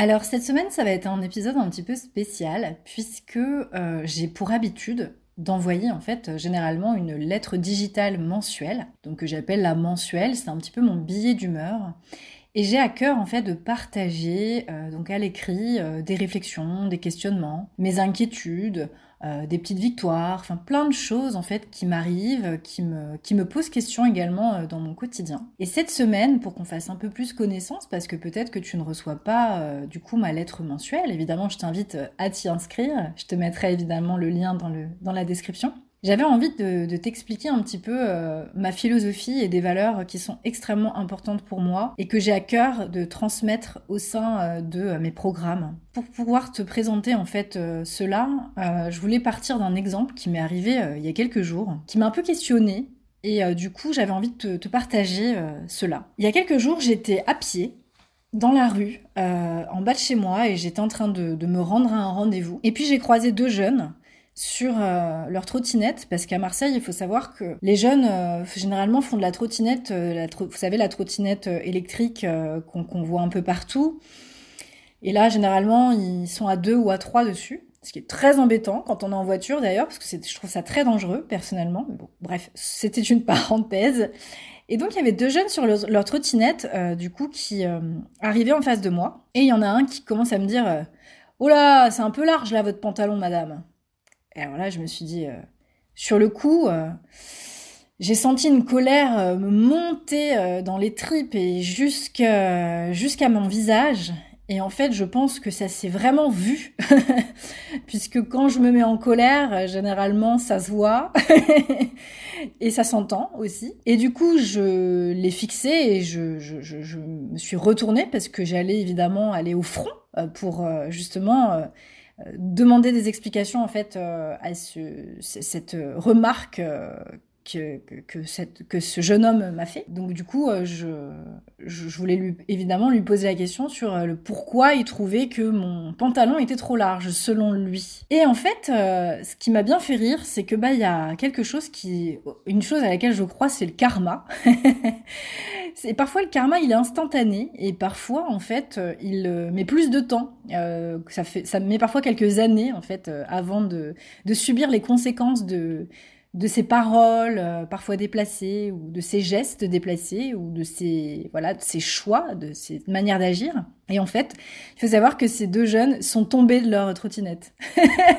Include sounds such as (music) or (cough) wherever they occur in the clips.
Alors cette semaine, ça va être un épisode un petit peu spécial puisque euh, j'ai pour habitude d'envoyer en fait généralement une lettre digitale mensuelle, donc que j'appelle la mensuelle, c'est un petit peu mon billet d'humeur. Et j'ai à cœur en fait de partager euh, donc à l'écrit euh, des réflexions, des questionnements, mes inquiétudes, euh, des petites victoires, enfin plein de choses en fait qui m'arrivent, qui me, qui me posent question également euh, dans mon quotidien. Et cette semaine, pour qu'on fasse un peu plus connaissance, parce que peut-être que tu ne reçois pas euh, du coup ma lettre mensuelle, évidemment je t'invite à t'y inscrire, je te mettrai évidemment le lien dans, le, dans la description. J'avais envie de, t'expliquer un petit peu euh, ma philosophie et des valeurs qui sont extrêmement importantes pour moi et que j'ai à cœur de transmettre au sein euh, de euh, mes programmes. Pour pouvoir te présenter en fait cela, je voulais partir d'un exemple qui m'est arrivé il y a quelques jours, qui m'a un peu questionné et du coup j'avais envie de te, partager cela. Il y a quelques jours j'étais à pied dans la rue, en bas de chez moi, et j'étais en train de me rendre à un rendez-vous. Et puis j'ai croisé deux jeunes sur euh, leur trottinette parce qu'à Marseille, il faut savoir que les jeunes euh, généralement font de la trottinette, euh, vous savez la trottinette électrique qu'on voit un peu partout. Et là, généralement, ils sont à deux ou à trois dessus, ce qui est très embêtant quand on est en voiture d'ailleurs parce que je trouve ça très dangereux personnellement. bref, c'était une (laughs) parenthèse. Et donc il y avait deux jeunes sur leur, trottinette, du coup, qui arrivaient en face de moi. Et il y en a un qui commence à me dire Oh là, c'est un peu large là votre pantalon, madame. Et alors là, je me suis dit, euh, sur le coup, euh, j'ai senti une colère euh, monter dans les tripes et jusqu'à mon visage. Et en fait, je pense que ça s'est vraiment vu, (laughs) puisque quand je me mets en colère, généralement, ça se voit (laughs) et ça s'entend aussi. Et du coup, je l'ai fixé et je, je, me suis retournée parce que j'allais évidemment aller au front pour justement demander des explications en fait euh, à ce, cette remarque euh, que, que, ce jeune homme m'a fait. Donc du coup, euh, je, je, voulais lui, évidemment lui poser la question sur le pourquoi il trouvait que mon pantalon était trop large selon lui. Et en fait, ce qui m'a bien fait rire, c'est que bah il y a quelque chose qui, une chose à laquelle je crois, c'est le karma. (laughs) c'est parfois le karma, il est instantané et parfois en fait, il met plus de temps euh, ça fait, ça met parfois quelques années en fait euh, avant de, de, subir les conséquences de de ces paroles euh, parfois déplacées ou de ces gestes déplacés ou de ces voilà de ces choix, de ces manières d'agir. Et en fait, il faut savoir que ces deux jeunes sont tombés de leur trottinette.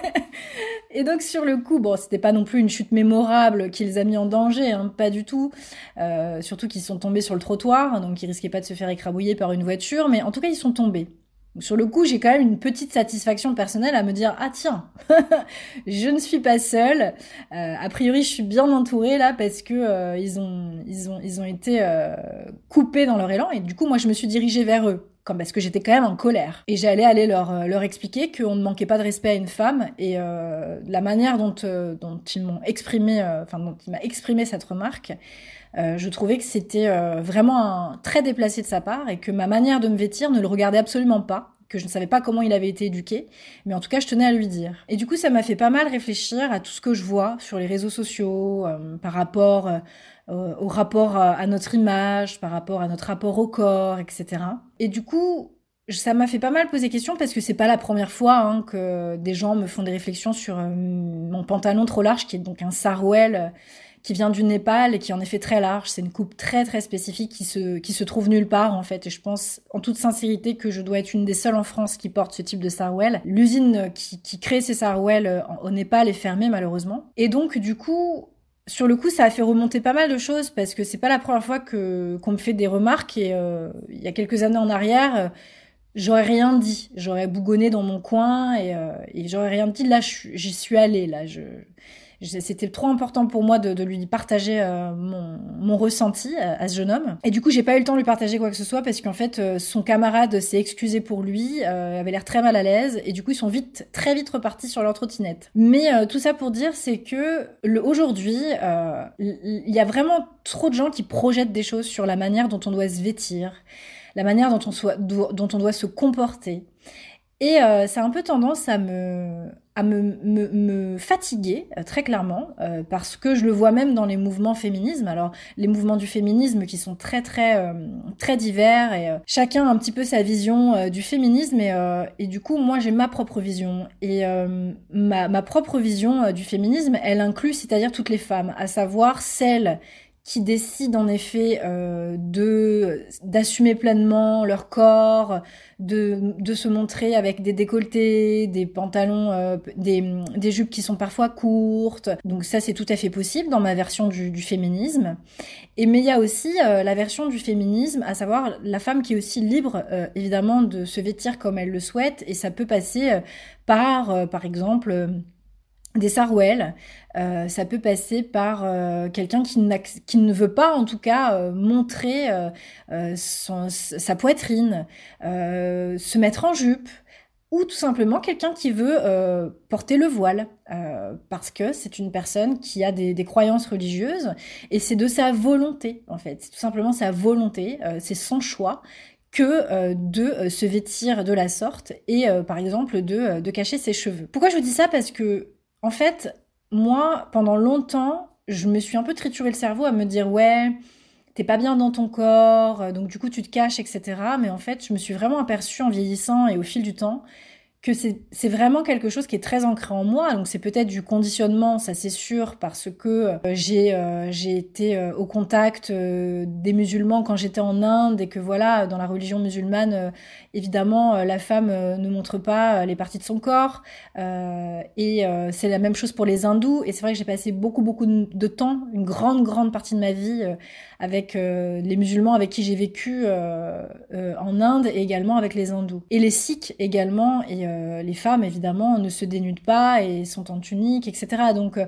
(laughs) et donc sur le coup, bon, c'était pas non plus une chute mémorable qui les a mis en danger, hein, pas du tout. Euh, surtout qu'ils sont tombés sur le trottoir, donc ils risquaient pas de se faire écrabouiller par une voiture, mais en tout cas ils sont tombés. Sur le coup, j'ai quand même une petite satisfaction personnelle à me dire ah tiens, (laughs) je ne suis pas seule. Euh, a priori, je suis bien entourée là parce que euh, ils ont été euh, coupés dans leur élan. Et du coup moi je me suis dirigée vers eux comme parce que j'étais quand même en colère. Et j'allais aller leur leur expliquer qu'on ne manquait pas de respect à une femme. Et la manière dont ils m'ont dont il m'a exprimé cette remarque euh, je trouvais que c'était euh, vraiment un, très déplacé de sa part et que ma manière de me vêtir ne le regardait absolument pas que je ne savais pas comment il avait été éduqué, mais en tout cas je tenais à lui dire. Et du coup ça m'a fait pas mal réfléchir à tout ce que je vois sur les réseaux sociaux, euh, par rapport au rapport à, notre image, par rapport à notre rapport au corps, etc. Et du coup ça m'a fait pas mal poser question parce que c'est pas la première fois hein, que des gens me font des réflexions sur mon pantalon trop large qui est donc un sarouel qui vient du Népal et qui est en effet très large. C'est une coupe très très spécifique qui se, qui se trouve nulle part en fait. Et je pense en toute sincérité que je dois être une des seules en France qui porte ce type de sarouel. L'usine qui, qui crée ces sarouels euh, au Népal est fermée malheureusement. Et donc du coup, sur le coup, ça a fait remonter pas mal de choses parce que c'est pas la première fois que qu'on me fait des remarques et euh, il y a quelques années en arrière, euh, j'aurais rien dit, j'aurais bougonné dans mon coin et, et j'aurais rien dit. Là, j'y suis allée. Là, je c'était trop important pour moi de, lui partager mon, ressenti à, ce jeune homme. Et du coup, j'ai pas eu le temps de lui partager quoi que ce soit parce qu'en fait, son camarade s'est excusé pour lui, avait l'air très mal à l'aise et du coup, ils sont vite, très vite repartis sur leur trottinette. Mais tout ça pour dire, c'est que aujourd'hui, il y a vraiment trop de gens qui projettent des choses sur la manière dont on doit se vêtir, la manière dont on, soit, dont on doit se comporter. Et euh, ça a un peu tendance à me, à me, fatiguer, euh, très clairement, euh, parce que je le vois même dans les mouvements féminisme. Alors, les mouvements du féminisme qui sont très, très, très divers, et chacun a un petit peu sa vision du féminisme, et, et, du coup, moi, j'ai ma propre vision. Et ma, ma propre vision du féminisme, elle inclut, c'est-à-dire toutes les femmes, à savoir celles qui décident en effet euh, de d'assumer pleinement leur corps, de, de se montrer avec des décolletés, des pantalons, euh, des, des jupes qui sont parfois courtes. Donc ça c'est tout à fait possible dans ma version du, du féminisme. Et mais il y a aussi euh, la version du féminisme, à savoir la femme qui est aussi libre évidemment de se vêtir comme elle le souhaite et ça peut passer par par exemple des sarouels, euh, ça peut passer par euh, quelqu'un qui, qui, ne veut pas en tout cas euh, montrer sa poitrine, se mettre en jupe, ou tout simplement quelqu'un qui veut porter le voile, parce que c'est une personne qui a des, croyances religieuses, et c'est de sa volonté en fait, c'est tout simplement sa volonté, c'est son choix que de se vêtir de la sorte et par exemple de, de cacher ses cheveux. Pourquoi je vous dis ça? Parce que en fait, moi, pendant longtemps, je me suis un peu trituré le cerveau à me dire ouais, t'es pas bien dans ton corps, euh, donc du coup tu te caches, etc. Mais en fait, je me suis vraiment aperçue en vieillissant et au fil du temps que c'est vraiment quelque chose qui est très ancré en moi. Donc c'est peut-être du conditionnement, ça c'est sûr, parce que euh, j'ai euh, j'ai été euh, au contact des musulmans quand j'étais en Inde et que voilà, dans la religion musulmane, évidemment, la femme ne montre pas les parties de son corps. et c'est la même chose pour les hindous. Et c'est vrai que j'ai passé beaucoup beaucoup de temps, une grande grande partie de ma vie avec les musulmans avec qui j'ai vécu en Inde et également avec les hindous. Et les sikhs également. Et euh, les femmes, évidemment, ne se dénudent pas et sont en tunique, etc. Donc, euh,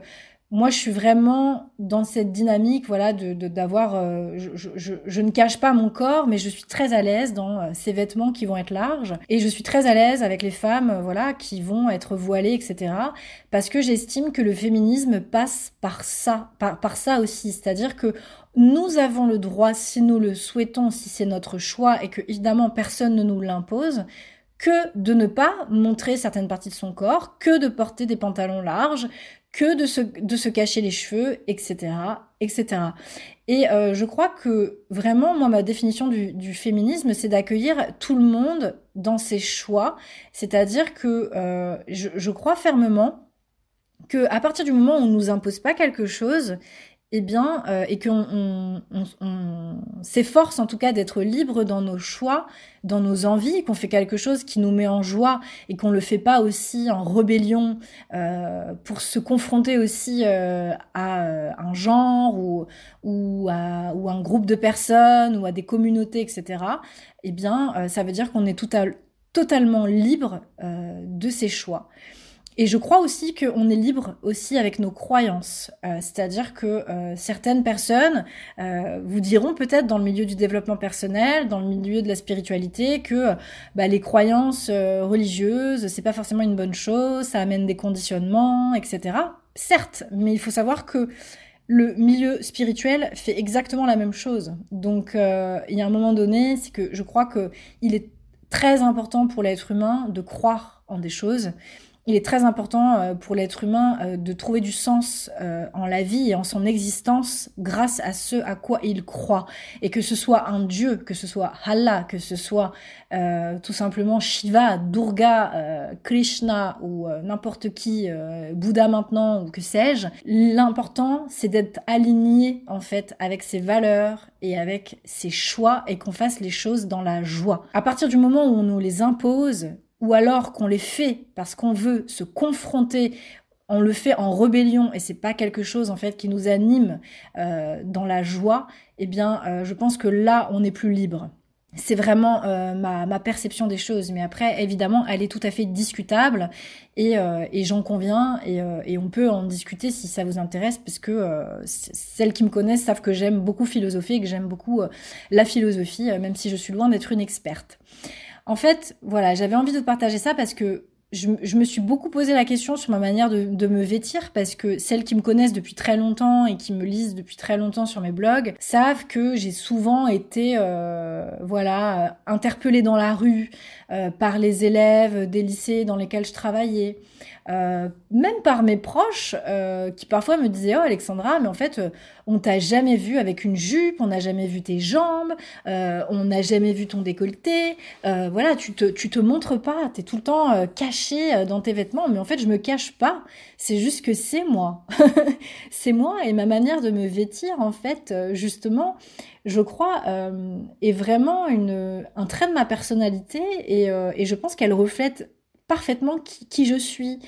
moi, je suis vraiment dans cette dynamique, voilà, de d'avoir. Euh, je, ne cache pas mon corps, mais je suis très à l'aise dans ces vêtements qui vont être larges, et je suis très à l'aise avec les femmes, voilà, qui vont être voilées, etc. Parce que j'estime que le féminisme passe par ça, par, par ça aussi, c'est-à-dire que nous avons le droit, si nous le souhaitons, si c'est notre choix, et que évidemment personne ne nous l'impose, que de ne pas montrer certaines parties de son corps, que de porter des pantalons larges, que de se, de cacher les cheveux, etc., etc. Et euh, je crois que vraiment, moi, ma définition du, féminisme, c'est d'accueillir tout le monde dans ses choix. C'est-à-dire que euh, je, crois fermement que à partir du moment où on nous impose pas quelque chose, eh bien, euh, et qu'on s'efforce en tout cas d'être libre dans nos choix, dans nos envies, qu'on fait quelque chose qui nous met en joie et qu'on le fait pas aussi en rébellion euh, pour se confronter aussi euh, à un genre ou, à, ou un groupe de personnes ou à des communautés, etc. Eh bien, ça veut dire qu'on est tout totalement libre de ses choix. Et je crois aussi qu'on est libre aussi avec nos croyances. Euh, c'est-à-dire que euh, certaines personnes euh, vous diront peut-être dans le milieu du développement personnel, dans le milieu de la spiritualité, que bah, les croyances religieuses, c'est pas forcément une bonne chose, ça amène des conditionnements, etc. Certes, mais il faut savoir que le milieu spirituel fait exactement la même chose. Donc il y a un moment donné, c'est que je crois que il est très important pour l'être humain de croire en des choses il est très important euh, pour l'être humain euh, de trouver du sens euh, en la vie et en son existence grâce à ce à quoi il croit. Et que ce soit un dieu, que ce soit Allah, que ce soit tout simplement Shiva, Durga, Krishna ou n'importe qui, Bouddha maintenant ou que sais-je, l'important c'est d'être aligné en fait avec ses valeurs et avec ses choix et qu'on fasse les choses dans la joie. À partir du moment où on nous les impose, ou alors qu'on les fait parce qu'on veut se confronter on le fait en rébellion et c'est pas quelque chose en fait qui nous anime euh, dans la joie, eh bien, euh, je pense que là, on est plus libre. c'est vraiment euh, ma, perception des choses. Mais après, évidemment, elle est tout à fait discutable et, j'en conviens et, et, on peut en discuter si ça vous intéresse parce que celles qui me connaissent savent que j'aime beaucoup philosopher et que j'aime beaucoup la philosophie, même si je suis loin d'être une experte. En fait, voilà, j'avais envie de partager ça parce que je, me suis beaucoup posé la question sur ma manière de, me vêtir parce que celles qui me connaissent depuis très longtemps et qui me lisent depuis très longtemps sur mes blogs savent que j'ai souvent été euh, voilà interpellée dans la rue euh, par les élèves des lycées dans lesquels je travaillais euh, même par mes proches euh, qui parfois me disaient oh Alexandra mais en fait euh, on t'a jamais vu avec une jupe on n'a jamais vu tes jambes on n'a jamais vu ton décolleté. Voilà tu te tu te montres pas t'es tout le temps caché dans tes vêtements mais en fait je me cache pas. C'est juste que c'est moi. (laughs) C'est moi et ma manière de me vêtir en fait justement je crois, est vraiment une, un trait de ma personnalité et, et je pense qu'elle reflète parfaitement qui, je suis.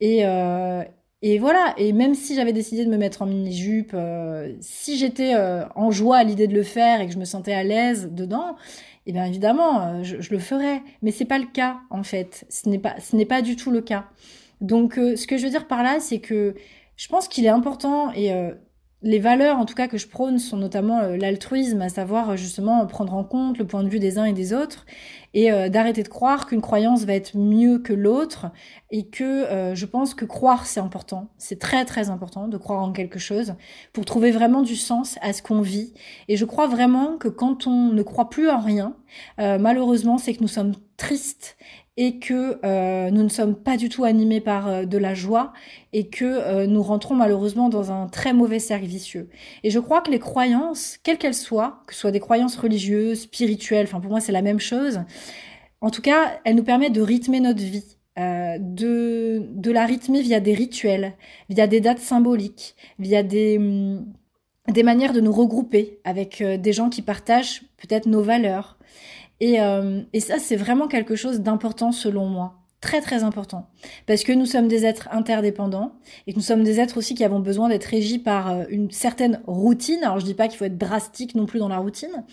Et, euh, et voilà, et même si j'avais décidé de me mettre en mini-jupe, euh, si j'étais euh, en joie à l'idée de le faire et que je me sentais à l'aise dedans, eh bien évidemment, je, je, le ferais. Mais c'est pas le cas, en fait. Ce n'est pas, ce n'est pas du tout le cas. Donc, ce que je veux dire par là, c'est que je pense qu'il est important et les valeurs, en tout cas, que je prône sont notamment l'altruisme, à savoir justement prendre en compte le point de vue des uns et des autres, et euh, d'arrêter de croire qu'une croyance va être mieux que l'autre et que euh, je pense que croire c'est important, c'est très très important de croire en quelque chose pour trouver vraiment du sens à ce qu'on vit. Et je crois vraiment que quand on ne croit plus en rien, euh, malheureusement c'est que nous sommes tristes et que euh, nous ne sommes pas du tout animés par euh, de la joie et que euh, nous rentrons malheureusement dans un très mauvais cercle vicieux. Et je crois que les croyances, quelles qu'elles soient, que ce soit des croyances religieuses, spirituelles, enfin pour moi c'est la même chose, en tout cas, elles nous permettent de rythmer notre vie. de, la rythmer via des rituels, via des dates symboliques, via des, hum, des manières de nous regrouper avec des gens qui partagent peut-être nos valeurs, et, euh, et ça, c'est vraiment quelque chose d'important selon moi. Très très important. Parce que nous sommes des êtres interdépendants et que nous sommes des êtres aussi qui avons besoin d'être régis par euh, une certaine routine. Alors je dis pas qu'il faut être drastique non plus dans la routine,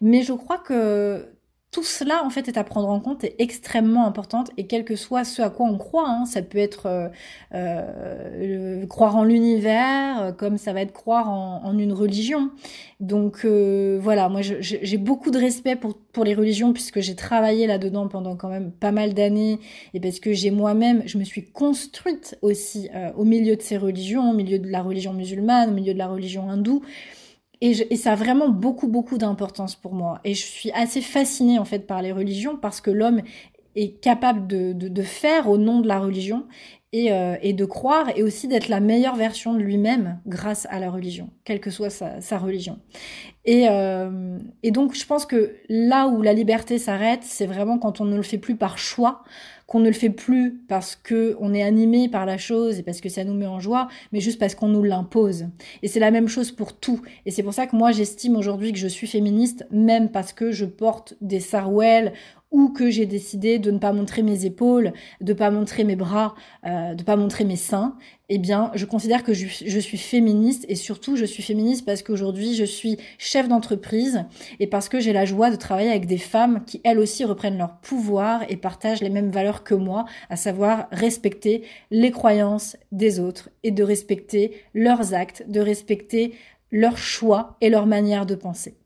mais je crois que tout cela en fait est à prendre en compte et extrêmement importante et quel que soit ce à quoi on croit, hein, ça peut être euh, euh, croire en l'univers, euh, comme ça va être croire en, une religion. Donc voilà, moi j'ai beaucoup de respect pour, pour les religions puisque j'ai travaillé là-dedans pendant quand même pas mal d'années et parce que j'ai moi-même, je me suis construite aussi au milieu de ces religions, au milieu de la religion musulmane, au milieu de la religion hindoue. Et, ça a vraiment beaucoup, beaucoup d'importance pour moi. Et je suis assez fascinée en fait par les religions parce que l'homme est capable de, de, faire au nom de la religion et, euh, et de croire et aussi d'être la meilleure version de lui-même grâce à la religion, quelle que soit sa, religion. Et, euh, et donc je pense que là où la liberté s'arrête, c'est vraiment quand on ne le fait plus par choix, qu'on ne le fait plus parce que on est animé par la chose et parce que ça nous met en joie, mais juste parce qu'on nous l'impose. Et c'est la même chose pour tout. Et c'est pour ça que moi j'estime aujourd'hui que je suis féministe, même parce que je porte des sarouels ou que j'ai décidé de ne pas montrer mes épaules, de pas montrer mes bras, euh, de pas montrer mes seins, eh bien, je considère que je, je suis féministe et surtout je suis féministe parce qu'aujourd'hui je suis chef d'entreprise et parce que j'ai la joie de travailler avec des femmes qui elles aussi reprennent leur pouvoir et partagent les mêmes valeurs que moi, à savoir respecter les croyances des autres et de respecter leurs actes, de respecter leurs choix et leur manière de penser.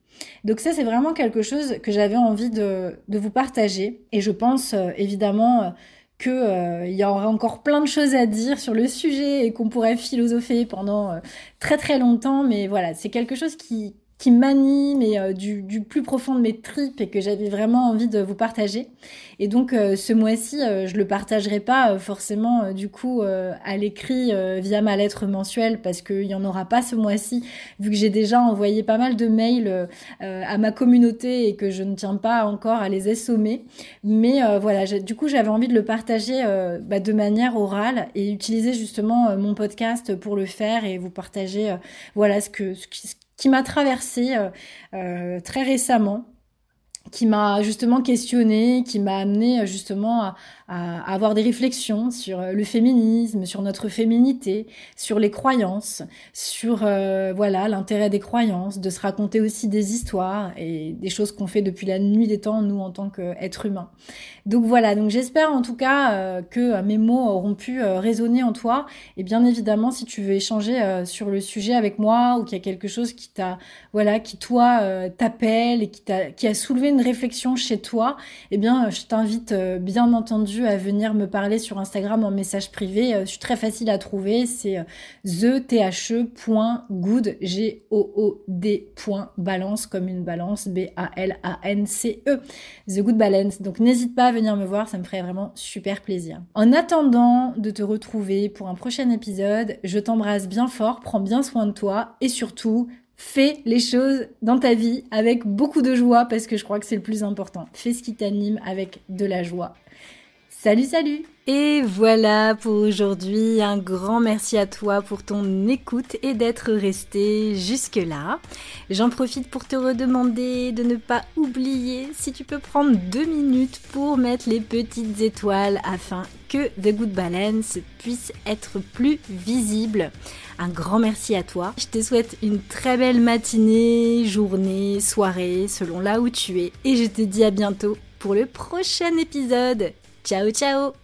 Donc ça, c'est vraiment quelque chose que j'avais envie de, vous partager. Et je pense euh, évidemment euh, qu'il euh, y aura encore plein de choses à dire sur le sujet et qu'on pourrait philosopher pendant très très longtemps. Mais voilà, c'est quelque chose qui, qui m'anime et euh, du, plus profond de mes tripes et que j'avais vraiment envie de vous partager. Et donc euh, ce mois-ci, euh, je le partagerai pas forcément du coup à l'écrit via ma lettre mensuelle parce qu'il y en aura pas ce mois-ci vu que j'ai déjà envoyé pas mal de mails à ma communauté et que je ne tiens pas encore à les assommer. Mais voilà, du coup j'avais envie de le partager bah, de manière orale et utiliser justement mon podcast pour le faire et vous partager voilà ce que ce qui m'a traversée euh, euh, très récemment. qui m'a justement questionné, qui m'a amené justement à, à, avoir des réflexions sur euh, le féminisme, sur notre féminité, sur les croyances, sur euh, voilà l'intérêt des croyances, de se raconter aussi des histoires et des choses qu'on fait depuis la nuit des temps nous en tant qu'êtres humains. Donc voilà, donc j'espère en tout cas euh, que mes mots auront pu résonner en toi et bien évidemment si tu veux échanger sur le sujet avec moi ou qu'il y a quelque chose qui t'a voilà qui toi t'appelle et qui t'a qui a soulevé une réflexion chez toi, eh bien je t'invite bien entendu à venir me parler sur Instagram en message privé. Euh, je suis très facile à trouver. C'est euh, the.good, g o o balance comme une balance, B-A-L-A-N-C-E. The Good Balance. Donc n'hésite pas à venir me voir, ça me ferait vraiment super plaisir. En attendant de te retrouver pour un prochain épisode, je t'embrasse bien fort, prends bien soin de toi et surtout, Fais les choses dans ta vie avec beaucoup de joie parce que je crois que c'est le plus important. Fais ce qui t'anime avec de la joie. Salut, salut Et voilà pour aujourd'hui. Un grand merci à toi pour ton écoute et d'être resté jusque-là. J'en profite pour te redemander de ne pas oublier si tu peux prendre deux minutes pour mettre les petites étoiles afin que The Good Balance puisse être plus visible. Un grand merci à toi. Je te souhaite une très belle matinée, journée, soirée, selon là où tu es. Et je te dis à bientôt pour le prochain épisode. Ciao ciao